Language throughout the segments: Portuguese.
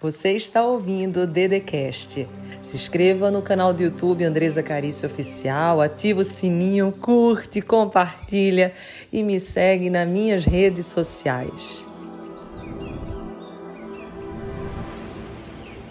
Você está ouvindo o Dedecast. Se inscreva no canal do YouTube Andresa Carício Oficial, ativa o sininho, curte, compartilha e me segue nas minhas redes sociais.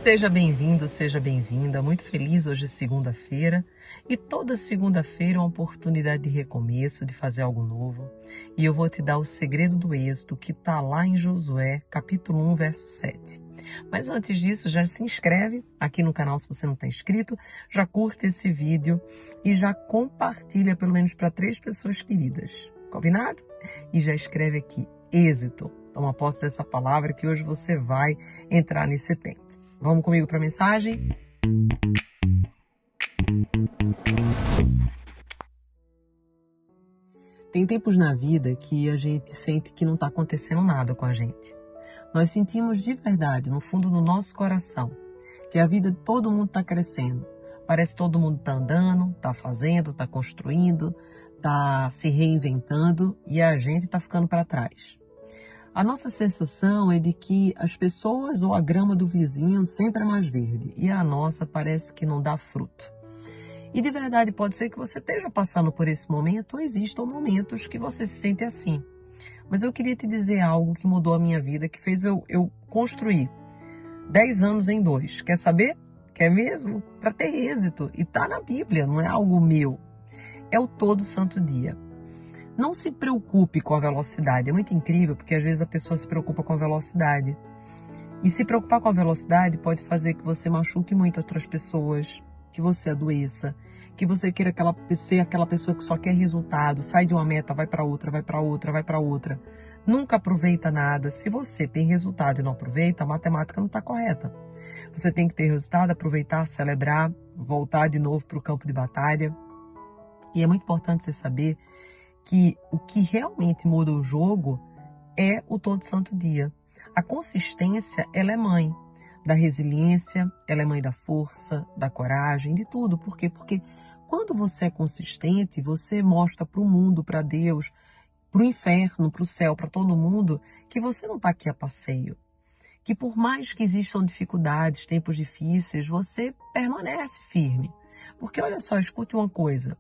Seja bem-vindo, seja bem-vinda. Muito feliz hoje é segunda-feira e toda segunda-feira é uma oportunidade de recomeço, de fazer algo novo. E eu vou te dar o segredo do êxito que está lá em Josué, capítulo 1, verso 7. Mas antes disso, já se inscreve aqui no canal se você não está inscrito, já curta esse vídeo e já compartilha pelo menos para três pessoas queridas. Combinado? E já escreve aqui, êxito. Toma posse dessa palavra que hoje você vai entrar nesse tempo. Vamos comigo para a mensagem? Tem tempos na vida que a gente sente que não está acontecendo nada com a gente. Nós sentimos de verdade, no fundo do nosso coração, que a vida de todo mundo está crescendo. Parece que todo mundo está andando, está fazendo, está construindo, está se reinventando e a gente está ficando para trás. A nossa sensação é de que as pessoas ou a grama do vizinho sempre é mais verde e a nossa parece que não dá fruto. E de verdade pode ser que você esteja passando por esse momento ou existam momentos que você se sente assim. Mas eu queria te dizer algo que mudou a minha vida, que fez eu, eu construir 10 anos em dois. Quer saber? Quer mesmo? Para ter êxito. E tá na Bíblia, não é algo meu. É o todo santo dia. Não se preocupe com a velocidade. É muito incrível porque às vezes a pessoa se preocupa com a velocidade. E se preocupar com a velocidade pode fazer que você machuque muito outras pessoas, que você adoeça, que você queira aquela, ser aquela pessoa que só quer resultado, sai de uma meta, vai para outra, vai para outra, vai para outra. Nunca aproveita nada. Se você tem resultado e não aproveita, a matemática não está correta. Você tem que ter resultado, aproveitar, celebrar, voltar de novo para o campo de batalha. E é muito importante você saber que o que realmente muda o jogo é o todo santo dia. A consistência, ela é mãe da resiliência, ela é mãe da força, da coragem, de tudo. Por quê? Porque quando você é consistente, você mostra para o mundo, para Deus, para o inferno, para o céu, para todo mundo, que você não está aqui a passeio. Que por mais que existam dificuldades, tempos difíceis, você permanece firme. Porque olha só, escute uma coisa.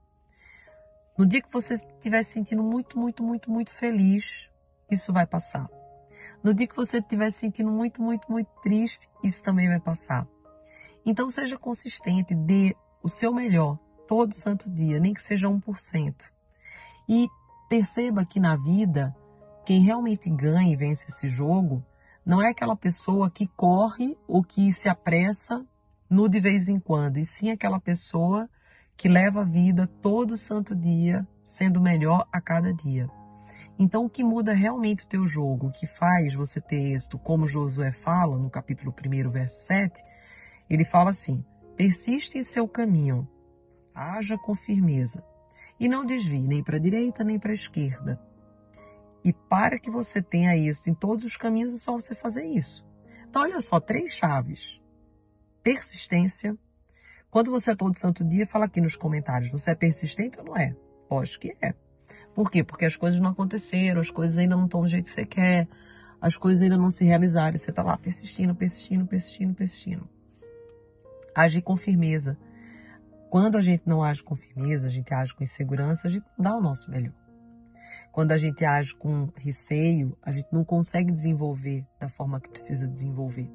No dia que você estiver se sentindo muito, muito, muito, muito feliz, isso vai passar. No dia que você estiver se sentindo muito, muito, muito triste, isso também vai passar. Então seja consistente, dê o seu melhor todo santo dia, nem que seja 1%. E perceba que na vida, quem realmente ganha e vence esse jogo não é aquela pessoa que corre ou que se apressa no de vez em quando, e sim aquela pessoa que leva a vida todo santo dia, sendo melhor a cada dia. Então, o que muda realmente o teu jogo, o que faz você ter êxito, como Josué fala no capítulo 1, verso 7, ele fala assim: persiste em seu caminho, haja com firmeza e não desvie nem para a direita nem para a esquerda. E para que você tenha isso em todos os caminhos, é só você fazer isso. Então, olha só, três chaves. Persistência. Quando você é todo santo dia, fala aqui nos comentários, você é persistente ou não é? Lógico que é. Por quê? Porque as coisas não aconteceram, as coisas ainda não estão do jeito que você quer, as coisas ainda não se realizaram, e você está lá persistindo, persistindo, persistindo, persistindo. Agir com firmeza. Quando a gente não age com firmeza, a gente age com insegurança, a gente não dá o nosso melhor. Quando a gente age com receio, a gente não consegue desenvolver da forma que precisa desenvolver.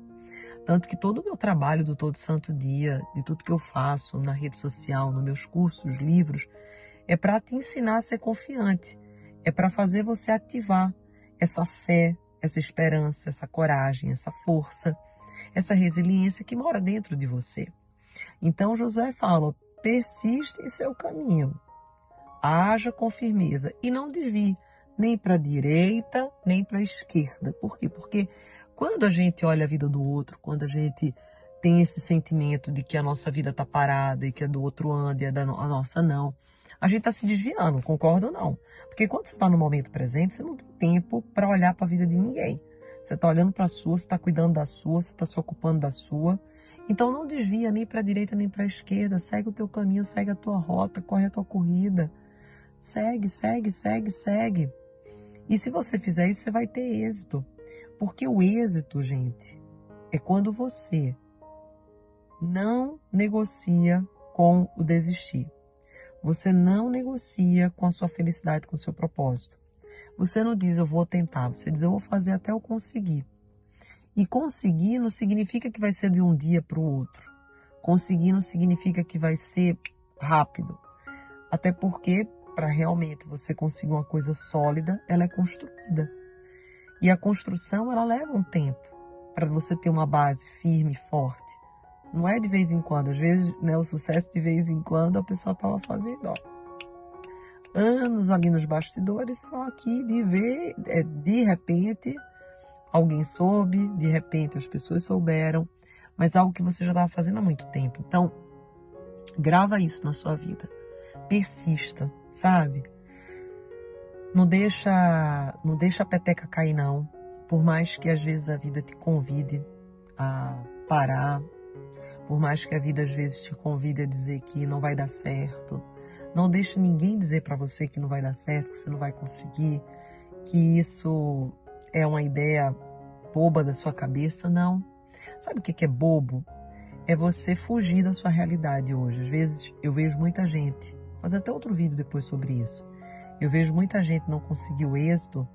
Tanto que todo o meu trabalho do Todo Santo Dia, de tudo que eu faço na rede social, nos meus cursos, livros, é para te ensinar a ser confiante. É para fazer você ativar essa fé, essa esperança, essa coragem, essa força, essa resiliência que mora dentro de você. Então Josué fala: persiste em seu caminho, haja com firmeza e não desvie nem para a direita nem para a esquerda. Por quê? Porque quando a gente olha a vida do outro, quando a gente tem esse sentimento de que a nossa vida está parada e que a do outro anda e a, da, a nossa não, a gente está se desviando, concorda ou não? Porque quando você está no momento presente, você não tem tempo para olhar para a vida de ninguém. Você está olhando para a sua, você está cuidando da sua, você está se ocupando da sua. Então não desvia nem para a direita nem para a esquerda, segue o teu caminho, segue a tua rota, corre a tua corrida. Segue, segue, segue, segue. E se você fizer isso, você vai ter êxito. Porque o êxito, gente, é quando você não negocia com o desistir. Você não negocia com a sua felicidade, com o seu propósito. Você não diz eu vou tentar, você diz eu vou fazer até eu conseguir. E conseguir não significa que vai ser de um dia para o outro. Conseguir não significa que vai ser rápido. Até porque, para realmente você conseguir uma coisa sólida, ela é construída. E a construção, ela leva um tempo para você ter uma base firme, forte. Não é de vez em quando. Às vezes, né, o sucesso de vez em quando a pessoa estava fazendo, ó, anos ali nos bastidores, só que de ver, é, de repente, alguém soube, de repente as pessoas souberam, mas algo que você já estava fazendo há muito tempo. Então, grava isso na sua vida. Persista, sabe? Não deixa, não deixa a peteca cair não. Por mais que às vezes a vida te convide a parar, por mais que a vida às vezes te convide a dizer que não vai dar certo, não deixe ninguém dizer para você que não vai dar certo, que você não vai conseguir, que isso é uma ideia boba da sua cabeça, não. Sabe o que é bobo? É você fugir da sua realidade hoje. Às vezes eu vejo muita gente, fazer até outro vídeo depois sobre isso. Eu vejo muita gente não conseguir o êxito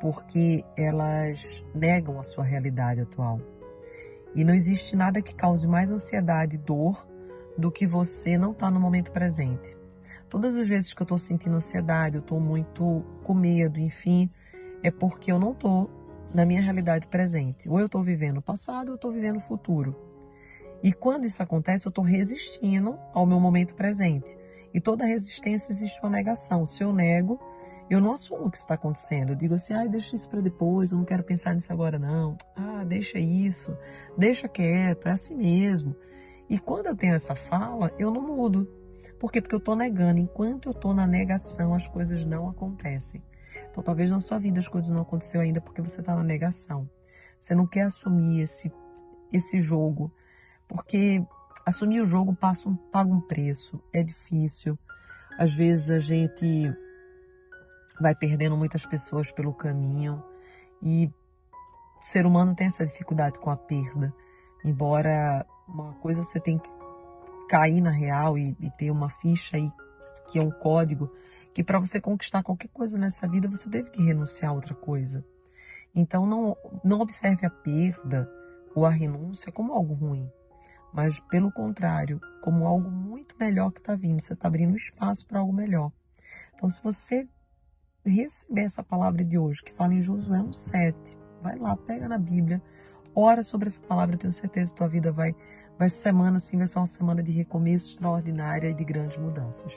porque elas negam a sua realidade atual. E não existe nada que cause mais ansiedade e dor do que você não estar tá no momento presente. Todas as vezes que eu estou sentindo ansiedade, eu estou muito com medo, enfim, é porque eu não estou na minha realidade presente. Ou eu estou vivendo o passado, ou eu estou vivendo o futuro. E quando isso acontece, eu estou resistindo ao meu momento presente. E toda resistência existe uma negação. Se eu nego, eu não assumo o que está acontecendo. Eu digo assim, ah, deixa isso para depois, eu não quero pensar nisso agora não. Ah, deixa isso, deixa quieto, é assim mesmo. E quando eu tenho essa fala, eu não mudo. Por quê? Porque eu estou negando. Enquanto eu estou na negação, as coisas não acontecem. Então, talvez na sua vida as coisas não aconteceram ainda porque você está na negação. Você não quer assumir esse, esse jogo. Porque assumir o jogo passa um, paga um preço. É difícil. Às vezes a gente vai perdendo muitas pessoas pelo caminho. E o ser humano tem essa dificuldade com a perda. Embora uma coisa você tem que cair na real e, e ter uma ficha aí que é um código que para você conquistar qualquer coisa nessa vida você teve que renunciar a outra coisa. Então não não observe a perda ou a renúncia como algo ruim, mas pelo contrário, como algo muito melhor que está vindo. Você está abrindo espaço para algo melhor. Então se você receber essa palavra de hoje que fala em Josué 1:7, vai lá, pega na Bíblia, ora sobre essa palavra, eu tenho certeza que tua vida vai Vai semana sim vai ser uma semana de recomeço extraordinária e de grandes mudanças.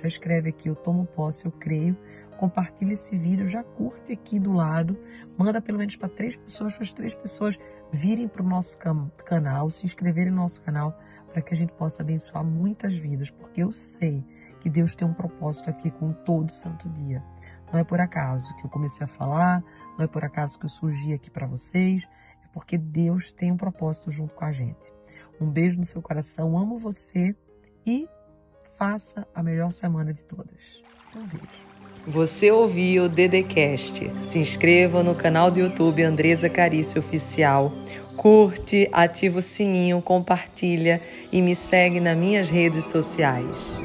Já escreve aqui, eu tomo posse, eu creio. Compartilha esse vídeo, já curte aqui do lado, manda pelo menos para três pessoas, para as três pessoas virem para o nosso canal, se inscreverem no nosso canal, para que a gente possa abençoar muitas vidas, porque eu sei que Deus tem um propósito aqui com todo santo dia. Não é por acaso que eu comecei a falar, não é por acaso que eu surgi aqui para vocês, é porque Deus tem um propósito junto com a gente. Um beijo no seu coração, amo você e faça a melhor semana de todas. Um beijo. Você ouviu o Dedecast. Se inscreva no canal do YouTube Andresa Carício Oficial. Curte, ativa o sininho, compartilha e me segue nas minhas redes sociais.